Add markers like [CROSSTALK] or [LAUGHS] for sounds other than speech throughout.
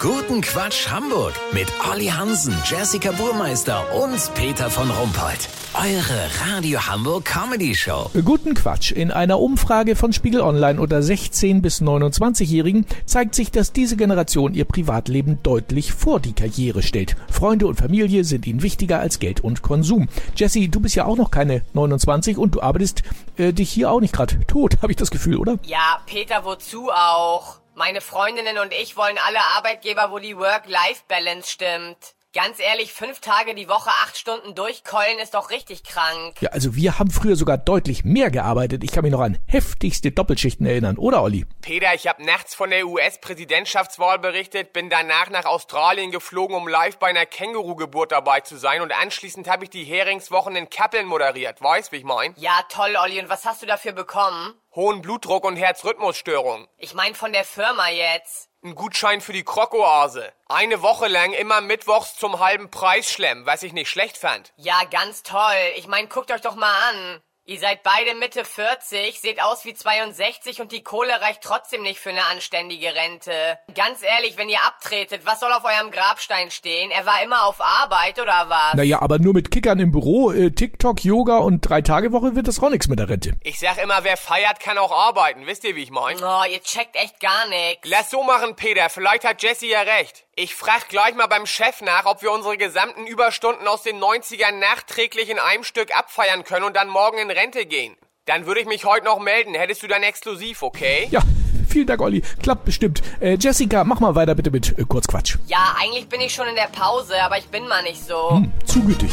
Guten Quatsch Hamburg mit Olli Hansen, Jessica Burmeister und Peter von Rumpold. Eure Radio Hamburg Comedy Show. Guten Quatsch. In einer Umfrage von Spiegel Online unter 16 bis 29-Jährigen zeigt sich, dass diese Generation ihr Privatleben deutlich vor die Karriere stellt. Freunde und Familie sind ihnen wichtiger als Geld und Konsum. Jessie, du bist ja auch noch keine 29 und du arbeitest äh, dich hier auch nicht gerade tot, [LAUGHS] habe ich das Gefühl, oder? Ja, Peter, wozu auch? Meine Freundinnen und ich wollen alle Arbeitgeber, wo die Work-Life-Balance stimmt. Ganz ehrlich, fünf Tage die Woche, acht Stunden durchkeulen ist doch richtig krank. Ja, also wir haben früher sogar deutlich mehr gearbeitet. Ich kann mich noch an heftigste Doppelschichten erinnern, oder Olli? Peter, ich habe nachts von der US-Präsidentschaftswahl berichtet, bin danach nach Australien geflogen, um live bei einer Känguru-Geburt dabei zu sein und anschließend habe ich die Heringswochen in Kappeln moderiert. Weißt, wie ich mein? Ja, toll, Olli. Und was hast du dafür bekommen? Hohen Blutdruck und Herzrhythmusstörung. Ich mein von der Firma jetzt. Ein Gutschein für die Krokoase. Eine Woche lang immer mittwochs zum halben Preis schlemmen, was ich nicht schlecht fand. Ja, ganz toll. Ich mein, guckt euch doch mal an. Ihr seid beide Mitte 40, seht aus wie 62 und die Kohle reicht trotzdem nicht für eine anständige Rente. Ganz ehrlich, wenn ihr abtretet, was soll auf eurem Grabstein stehen? Er war immer auf Arbeit oder was? Naja, aber nur mit Kickern im Büro, äh, TikTok, Yoga und drei Tage Woche wird das auch nichts mit der Rente. Ich sag immer, wer feiert, kann auch arbeiten. Wisst ihr, wie ich mein? Oh, ihr checkt echt gar nix. Lass so machen, Peter. Vielleicht hat Jesse ja recht. Ich frag gleich mal beim Chef nach, ob wir unsere gesamten Überstunden aus den 90ern nachträglich in einem Stück abfeiern können und dann morgen in Rente gehen. Dann würde ich mich heute noch melden. Hättest du dann exklusiv, okay? Ja, vielen Dank, Olli. Klappt bestimmt. Äh, Jessica, mach mal weiter bitte mit äh, Kurzquatsch. Ja, eigentlich bin ich schon in der Pause, aber ich bin mal nicht so. Hm, zu gütig.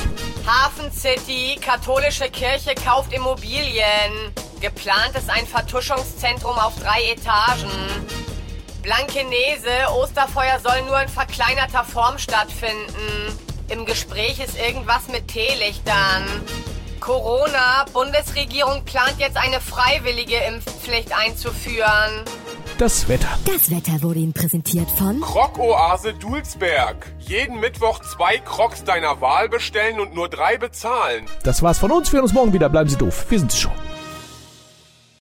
Hafen City, katholische Kirche kauft Immobilien. Geplant ist ein Vertuschungszentrum auf drei Etagen. Blankenese, Osterfeuer soll nur in verkleinerter Form stattfinden. Im Gespräch ist irgendwas mit Teelichtern. Corona, Bundesregierung plant jetzt eine freiwillige Impfpflicht einzuführen. Das Wetter. Das Wetter wurde Ihnen präsentiert von Krokoase Dulsberg. Jeden Mittwoch zwei Crocs deiner Wahl bestellen und nur drei bezahlen. Das war's von uns. Wir hören uns morgen wieder. Bleiben Sie doof. Wir sind's schon.